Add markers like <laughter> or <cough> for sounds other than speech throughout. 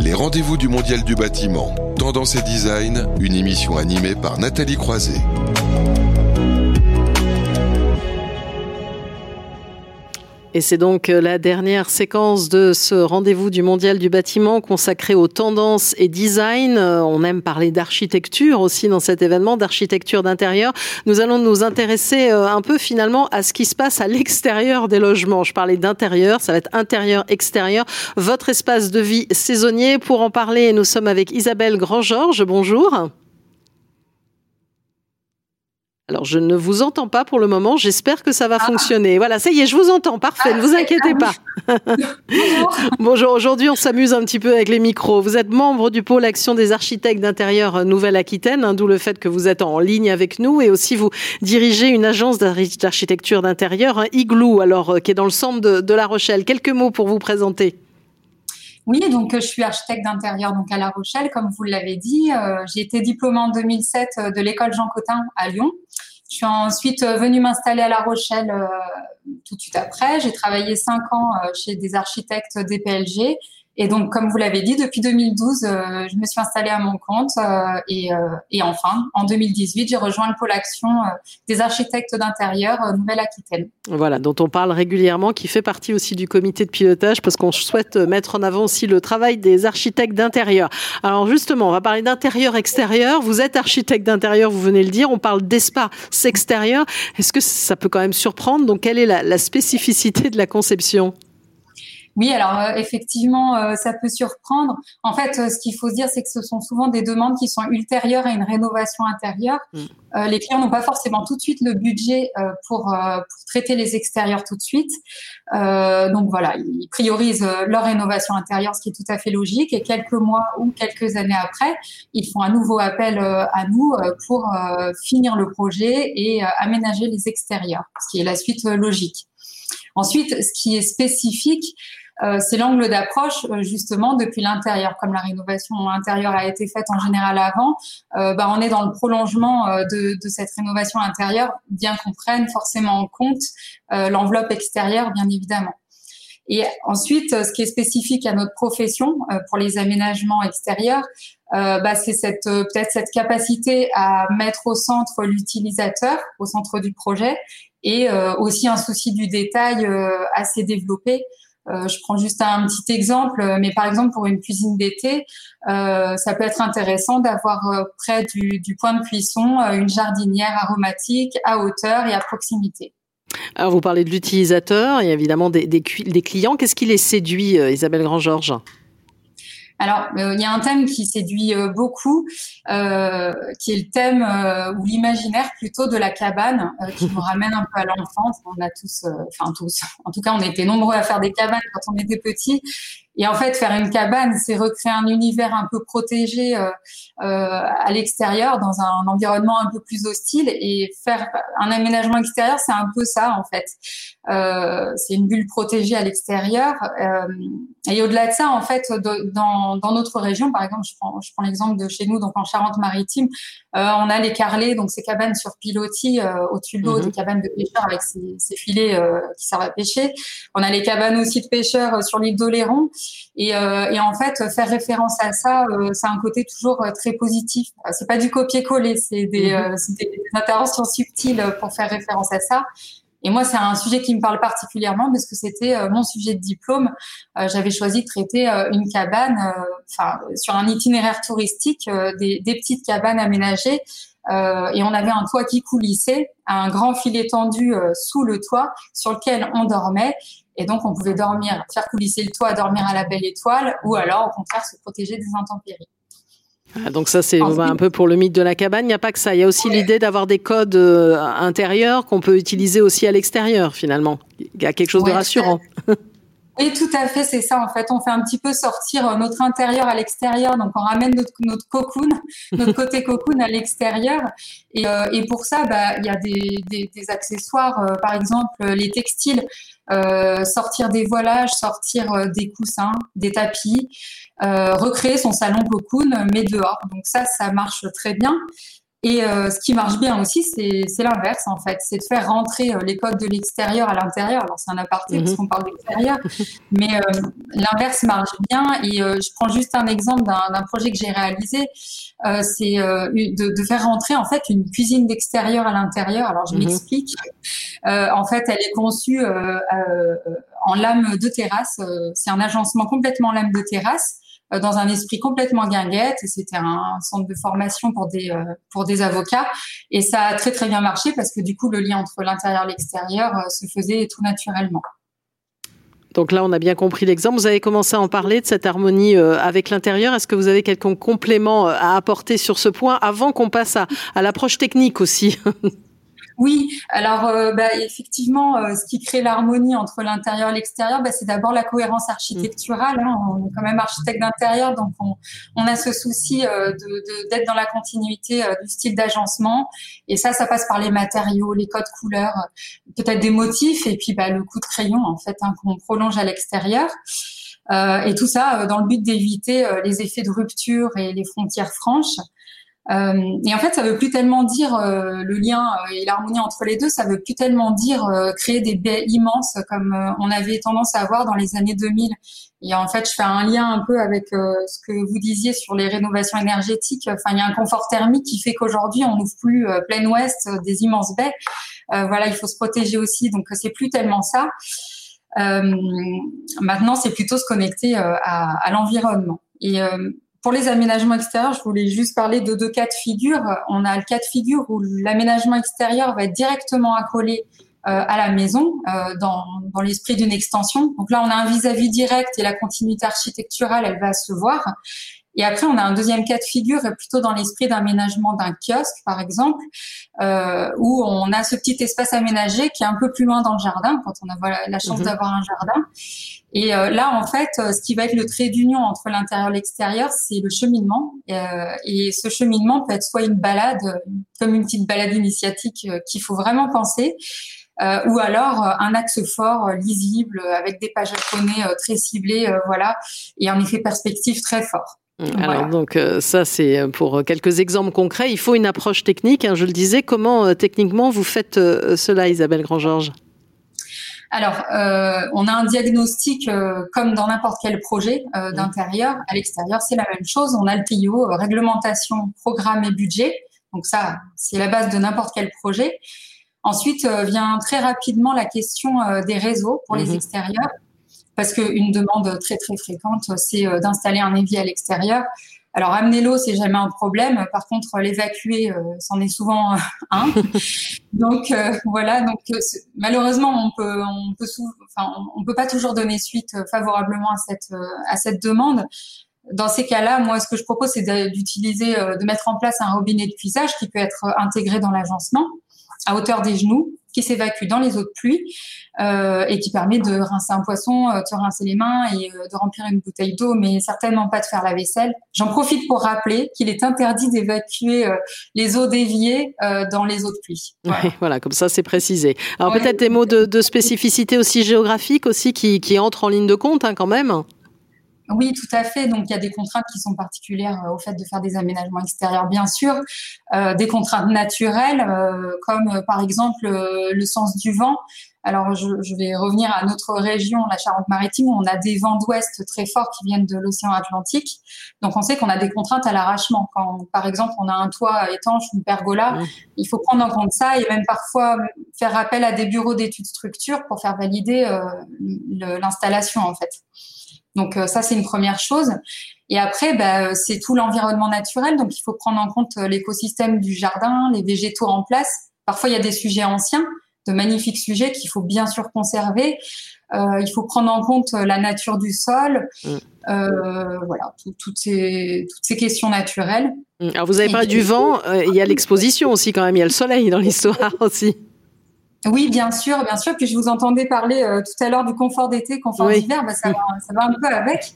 Les rendez-vous du Mondial du bâtiment, Tendance et Design, une émission animée par Nathalie Croiset. Et c'est donc euh, la dernière séquence de ce rendez-vous du Mondial du bâtiment consacré aux tendances et design. Euh, on aime parler d'architecture aussi dans cet événement, d'architecture d'intérieur. Nous allons nous intéresser euh, un peu finalement à ce qui se passe à l'extérieur des logements. Je parlais d'intérieur, ça va être intérieur-extérieur, votre espace de vie saisonnier. Pour en parler, nous sommes avec Isabelle Grand-Georges. Bonjour. Alors, je ne vous entends pas pour le moment. J'espère que ça va ah. fonctionner. Voilà, ça y est, je vous entends. Parfait, ne vous ah, inquiétez pas. Bonjour. <laughs> <laughs> Bonjour. Aujourd'hui, on s'amuse un petit peu avec les micros. Vous êtes membre du pôle Action des architectes d'intérieur Nouvelle-Aquitaine, hein, d'où le fait que vous êtes en ligne avec nous. Et aussi, vous dirigez une agence d'architecture d'intérieur, Igloo, alors, euh, qui est dans le centre de, de La Rochelle. Quelques mots pour vous présenter. Oui, donc euh, je suis architecte d'intérieur donc à La Rochelle, comme vous l'avez dit. Euh, j'ai été diplômée en 2007 euh, de l'école Jean Cotin à Lyon. Je suis ensuite venue m'installer à La Rochelle tout de suite après. J'ai travaillé cinq ans chez des architectes DPLG et donc, comme vous l'avez dit, depuis 2012, euh, je me suis installée à mon compte euh, et, euh, et, enfin, en 2018, j'ai rejoint le pôle action des architectes d'intérieur Nouvelle-Aquitaine. Voilà, dont on parle régulièrement, qui fait partie aussi du comité de pilotage parce qu'on souhaite mettre en avant aussi le travail des architectes d'intérieur. Alors justement, on va parler d'intérieur-extérieur. Vous êtes architecte d'intérieur, vous venez le dire. On parle d'espace extérieur. Est-ce que ça peut quand même surprendre? Donc, quelle est la, la spécificité de la conception? Oui, alors euh, effectivement, euh, ça peut surprendre. En fait, euh, ce qu'il faut se dire, c'est que ce sont souvent des demandes qui sont ultérieures à une rénovation intérieure. Mm. les clients n'ont pas forcément tout de suite le budget pour, pour, traiter les extérieurs tout de suite. donc voilà, ils priorisent leur rénovation intérieure, ce qui est tout à fait logique. Et quelques mois ou quelques années après, ils font un nouveau appel à nous pour finir le projet et aménager les extérieurs, ce qui est la suite logique. Ensuite, ce qui est spécifique, euh, c'est l'angle d'approche euh, justement depuis l'intérieur. Comme la rénovation intérieure a été faite en général avant, euh, bah, on est dans le prolongement de, de, cette rénovation intérieure, bien qu'on prenne forcément en compte l'enveloppe extérieure, bien évidemment. Et ensuite, ce qui est spécifique à notre profession pour les aménagements extérieurs, bah, c'est cette peut-être cette capacité à mettre au centre l'utilisateur, au centre du projet, et aussi un souci du détail assez développé. Euh, je prends juste un petit exemple, mais par exemple pour une cuisine d'été, euh, ça peut être intéressant d'avoir euh, près du, point de cuisson une jardinière aromatique à hauteur et à proximité. Alors vous parlez de l'utilisateur et évidemment des, des clients. Qu'est-ce qui les séduit, Isabelle Grand-Georges? Alors, euh, il y a un thème qui séduit euh, beaucoup, euh, qui est le thème ou l'imaginaire plutôt de la cabane, qui nous <laughs> ramène un peu à l'enfance. On a tous, enfin tous, en tout cas, on était nombreux à faire des cabanes quand on était petits. Et en fait, faire une cabane, c'est recréer un univers un peu protégé euh, euh, à l'extérieur, dans un environnement un peu plus hostile. Et faire un aménagement extérieur, c'est un peu ça, en fait. Euh, c'est une bulle protégée à l'extérieur. Euh, et au-delà de ça, en fait, de, dans, dans, notre région, par exemple, je prends, je prends l'exemple de chez nous, donc en Charente-Maritime, euh, on a les carlets, donc ces cabanes sur pilotis au-dessus de l'eau, des cabanes de pêcheurs avec ces, ces filets qui servent à pêcher. On a les cabanes aussi de pêcheurs sur l'île d'Oléron. Et, euh, et, en fait, faire référence à ça, euh, c'est un côté toujours euh, très positif. C'est pas du copier-coller, c'est des, mhm. des, interventions subtiles pour faire référence à ça. Et moi, c'est un sujet qui me parle particulièrement parce que c'était mon sujet de diplôme. J'avais choisi de traiter une cabane, enfin sur un itinéraire touristique, des, des, petites cabanes aménagées. et on avait un toit qui coulissait, un grand filet tendu sous le toit sur lequel on dormait. Et donc, on pouvait dormir, faire coulisser le toit, dormir à la belle étoile, ou alors, au contraire, se protéger des intempéries. Ah, donc ça, c'est un peu pour le mythe de la cabane. Il n'y a pas que ça. Il y a aussi l'idée d'avoir des codes euh, intérieurs qu'on peut utiliser aussi à l'extérieur, finalement. Il y a quelque chose de rassurant. Oui, tout à fait, c'est ça. En fait, on fait un petit peu sortir euh, notre intérieur à l'extérieur. Donc, on ramène notre, cocoon, <laughs> notre côté cocoon à l'extérieur. Et, euh, et, pour ça, bah, il y a des, accessoires, euh, par exemple les textiles, sortir des voilages, sortir des coussins, des tapis, recréer son salon cocoon, mais dehors. Donc ça, ça marche très bien. Et euh, ce qui marche bien aussi, c'est l'inverse en fait, c'est de faire rentrer euh, les codes de l'extérieur à l'intérieur. Alors c'est un aparté parce mhm. qu'on parle d'extérieur, mais euh, l'inverse marche bien. Et je prends juste un exemple d'un projet que j'ai réalisé, c'est de, de, faire rentrer en fait une cuisine d'extérieur à l'intérieur. Alors je mhm. m'explique. en fait, elle est conçue en lame de terrasse. c'est un agencement complètement lame de terrasse. Euh, dans un esprit complètement guinguette. Et c'était un centre de formation pour des euh, pour des avocats. Et ça a très très bien marché parce que du coup le lien entre l'intérieur et l'extérieur euh, se faisait tout naturellement. Donc là, on a bien compris l'exemple. Vous avez commencé à en parler de cette harmonie avec l'intérieur. Est-ce que vous avez quelques complément à apporter sur ce point avant qu'on passe à, à l'approche technique aussi? <laughs> Oui, alors euh, bah, effectivement, euh, ce qui crée l'harmonie entre l'intérieur et l'extérieur, bah, c'est d'abord la cohérence architecturale. Hein. On est quand même architecte d'intérieur, donc on, on, a ce souci euh, d'être dans la continuité du style d'agencement. Et ça, ça passe par les matériaux, les codes couleurs, peut-être des motifs, et puis bah, le coup de crayon en fait hein, qu'on prolonge à l'extérieur. et tout ça dans le but d'éviter les effets de rupture et les frontières franches. Euh, et en fait, ça veut plus tellement dire euh, le lien euh, et l'harmonie entre les deux. Ça veut plus tellement dire créer des baies immenses comme on avait tendance à avoir dans les années 2000. Et en fait, je fais un lien un peu avec ce que vous disiez sur les rénovations énergétiques. Enfin, il y a un confort thermique qui fait qu'aujourd'hui, on n'ouvre plus plein ouest des immenses baies. voilà, il faut se protéger aussi. Donc, c'est plus tellement ça. maintenant, c'est plutôt se connecter à, à l'environnement. Et pour les aménagements extérieurs, je voulais juste parler de deux cas de figure. On a le cas de figure où l'aménagement extérieur va être directement accolé euh, à la maison euh, dans, dans l'esprit d'une extension. Donc là, on a un vis-à-vis direct et la continuité architecturale, elle va se voir. Et après, on a un deuxième cas de figure, plutôt dans l'esprit d'aménagement d'un kiosque, par exemple, euh, où on a ce petit espace aménagé qui est un peu plus loin dans le jardin, quand on a la chance mhm. d'avoir un jardin. Et euh, là, en fait, euh, ce qui va être le trait d'union entre l'intérieur et l'extérieur, c'est le cheminement. Euh, et ce cheminement peut être soit une balade, comme une petite balade initiatique qu'il faut vraiment penser, ou alors un axe fort, lisible, avec des pages japonais très ciblées, voilà, et un effet perspective très fort. Mmh, alors donc ça c'est pour quelques exemples concrets. Il faut une approche technique. Hein, je le disais. Comment techniquement vous faites cela, Isabelle Grand-Georges? Alors, euh, on a un diagnostic euh, comme dans n'importe quel projet euh, d'intérieur. À l'extérieur, c'est la même chose. On a le PIO, réglementation, programme et budget. Donc ça, c'est la base de n'importe quel projet. Ensuite vient très rapidement la question des réseaux pour les mhm. extérieurs, parce qu'une demande très très fréquente, c'est d'installer un évier à l'extérieur. Alors amener l'eau, c'est jamais un problème. Par contre, l'évacuer, euh, c'en est souvent euh, un. <laughs> donc euh, voilà. Donc malheureusement, on peut, on peut, enfin, on peut pas toujours donner suite favorablement à cette à cette demande. Dans ces cas-là, moi, ce que je propose, c'est d'utiliser, de mettre en place un robinet de puisage qui peut être intégré dans l'agencement à hauteur des genoux qui s'évacue dans les eaux de pluie euh, et qui permet de rincer un poisson, euh, de se rincer les mains et euh, de remplir une bouteille d'eau, mais certainement pas de faire la vaisselle. J'en profite pour rappeler qu'il est interdit d'évacuer les eaux déviées dans les eaux de pluie. Voilà, comme ça c'est précisé. Alors peut-être des mots de, spécificité aussi géographique aussi qui, qui entrent en ligne de compte hein, quand même. Oui, tout à fait. Donc, il y a des contraintes qui sont particulières euh, au fait de faire des aménagements extérieurs, bien sûr. Euh, des contraintes naturelles, euh, comme par exemple le sens du vent. Alors, je, vais revenir à notre région, la Charente-Maritime, où on a des vents d'ouest très forts qui viennent de l'océan Atlantique. Donc, on sait qu'on a des contraintes à l'arrachement. Quand, par exemple, on a un toit étanche, une pergola, il faut prendre en compte ça et même parfois faire appel à des bureaux d'études structure pour faire valider l'installation, en fait. Donc euh, ça, c'est une première chose. Et après, bah, c'est tout l'environnement naturel. Donc il faut prendre en compte euh, l'écosystème du jardin, les végétaux en place. Parfois, il y a des sujets anciens, de magnifiques sujets qu'il faut bien sûr conserver. Euh, il faut prendre en compte la nature du sol, mm. voilà, toutes ces toutes ces questions naturelles. Mm. Alors vous avez parlé du vent, il y a l'exposition aussi quand même, il y a le soleil dans l'histoire aussi. Oui, bien sûr, bien sûr. Puis je vous entendais parler euh, tout à l'heure du confort d'été, confort d'hiver. Bah, ça, va, ça va un peu avec,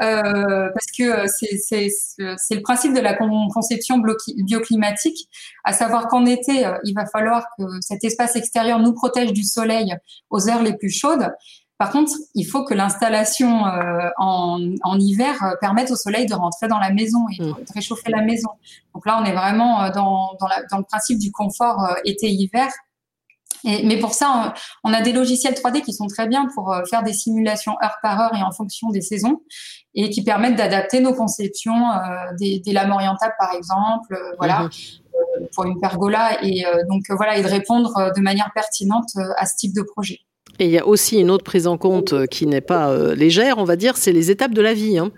euh, parce que euh, c'est le principe de la conception bioclimatique, à savoir qu'en été, il va falloir que cet espace extérieur nous protège du soleil aux heures les plus chaudes. Par contre, il faut que l'installation euh, en, en, hiver euh, permette au soleil de rentrer dans la maison et de, mm. réchauffer la maison. Donc là, on est vraiment euh, dans, dans, la, dans le principe du confort été-hiver. Et, mais pour ça, on, a des logiciels 3D qui sont très bien pour faire des simulations heure par heure et en fonction des saisons et qui permettent d'adapter nos conceptions des, des, lames orientables, par exemple, voilà, mm-hmm. pour une pergola. Et donc voilà, et de répondre de manière pertinente à ce type de projet. Et il y a aussi une autre prise en compte euh, qui n'est pas euh, légère, on va dire, c'est les étapes de la vie. Hein.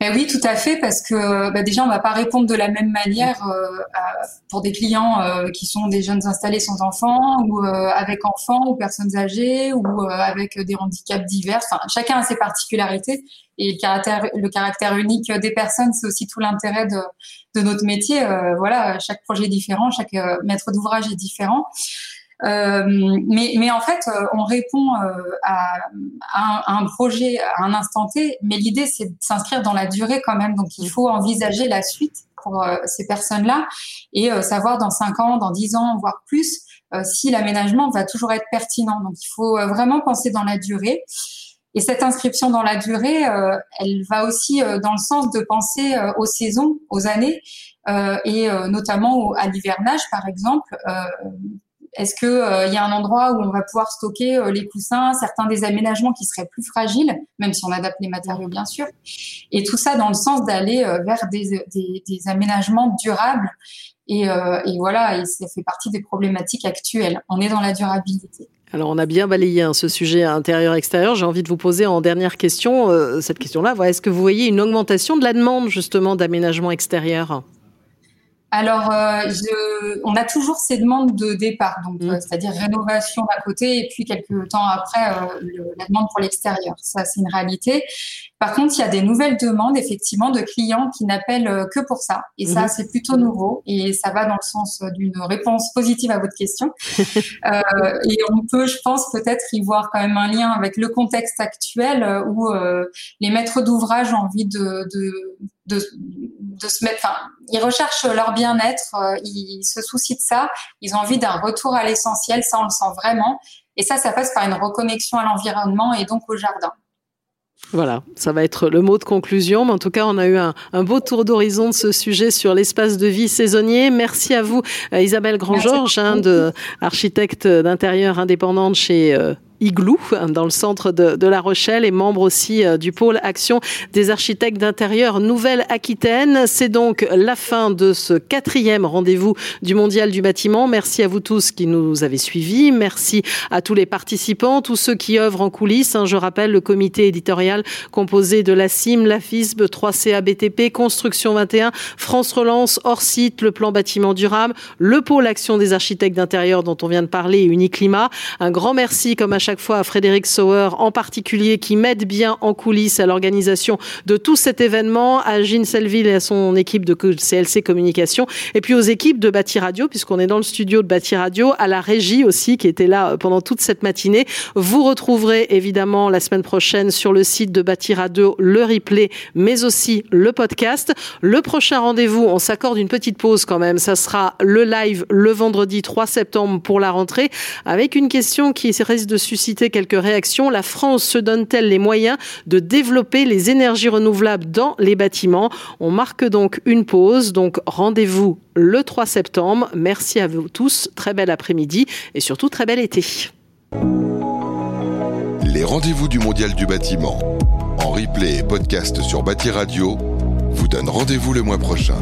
Ben oui, tout à fait, parce que ben déjà on va pas répondre de la même manière euh, pour des clients qui sont des jeunes installés sans enfants, ou avec enfants, ou personnes âgées, ou avec des handicaps divers. Enfin, chacun a ses particularités et le caractère, le caractère unique des personnes, c'est aussi tout l'intérêt de, de notre métier. voilà, chaque projet est différent, chaque maître d'ouvrage est différent. Euh, mais, mais en fait, euh, on répond euh, à, à, un, projet à un instant T, mais l'idée, c'est de s'inscrire dans la durée quand même. Donc, il faut envisager la suite pour ces personnes-là et savoir dans 5 ans, dans 10 ans, voire plus, si l'aménagement va toujours être pertinent. Donc, il faut vraiment penser dans la durée. Et cette inscription dans la durée, elle va aussi dans le sens de penser aux saisons, aux années, et notamment à l'hivernage, par exemple. Est-ce qu'il euh, y a un endroit où on va pouvoir stocker euh, les coussins, certains des aménagements qui seraient plus fragiles, même si on adapte les matériaux bien sûr, et tout ça dans le sens d'aller euh, vers des, des, aménagements durables. Et, voilà, ça fait partie des problématiques actuelles. On est dans la durabilité. Alors on a bien balayé hein, ce sujet intérieur-extérieur. J'ai envie de vous poser en dernière question cette question-là. Est-ce que vous voyez une augmentation de la demande justement d'aménagement extérieur? Alors, euh, je, on a toujours ces demandes de départ, donc mm. euh, c'est-à-dire rénovation d'un côté et puis quelques temps après euh, la demande pour l'extérieur. Ça, c'est une réalité. Par contre, il y a des nouvelles demandes effectivement de clients qui n'appellent que pour ça, et ça, mm-hmm. c'est plutôt nouveau et ça va dans le sens d'une réponse positive à votre question. <laughs> et on peut, je pense, peut-être y voir quand même un lien avec le contexte actuel où les maîtres d'ouvrage ont envie de, de, de de se mettre, enfin, ils recherchent leur bien-être, euh, ils se soucient de ça, ils ont envie d'un retour à l'essentiel, ça on le sent vraiment. Et ça, ça passe par une reconnexion à l'environnement et donc au jardin. Voilà, ça va être le mot de conclusion. Mais en tout cas, on a eu un, beau tour d'horizon de ce sujet sur l'espace de vie saisonnier. Merci à vous, euh, Isabelle Grandgeorges, hein, de architecte d'intérieur indépendante chez euh, Igloo, dans le centre de, La Rochelle, et membre aussi euh, du pôle Action des architectes d'intérieur Nouvelle-Aquitaine. C'est donc la fin de ce quatrième rendez-vous du Mondial du bâtiment. Merci à vous tous qui nous avez suivis. Merci à tous les participants, tous ceux qui œuvrent en coulisses. Hein. Je rappelle le comité éditorial composé de la CIM, la FISB, 3CA BTP, Construction 21, France Relance, hors site, le plan bâtiment durable, le pôle Action des architectes d'intérieur dont on vient de parler, Uniclimat. Un grand merci comme à chaque fois à Frédéric Sauer en particulier qui m'aide bien en coulisses à l'organisation de tout cet événement, à Jean Selville et à son équipe de CLC Communication, et puis aux équipes de Bâti Radio, puisqu'on est dans le studio de Bâti Radio, à la régie aussi qui était là euh, pendant toute cette matinée. Vous retrouverez évidemment la semaine prochaine sur le site de Bâti Radio le replay, mais aussi le podcast. Le prochain rendez-vous, on s'accorde une petite pause quand même, ça sera le live le vendredi 3 septembre pour la rentrée, avec une question qui risque de susciter susciter quelques réactions. La France se donne-t-elle les moyens de développer les énergies renouvelables dans les bâtiments? On marque donc une pause. Donc rendez-vous le 3 septembre. Merci à vous tous. Très bel après-midi et surtout très bel été. Les rendez-vous du Mondial du bâtiment en replay et podcast sur Bâti Radio vous donnent rendez-vous le mois prochain.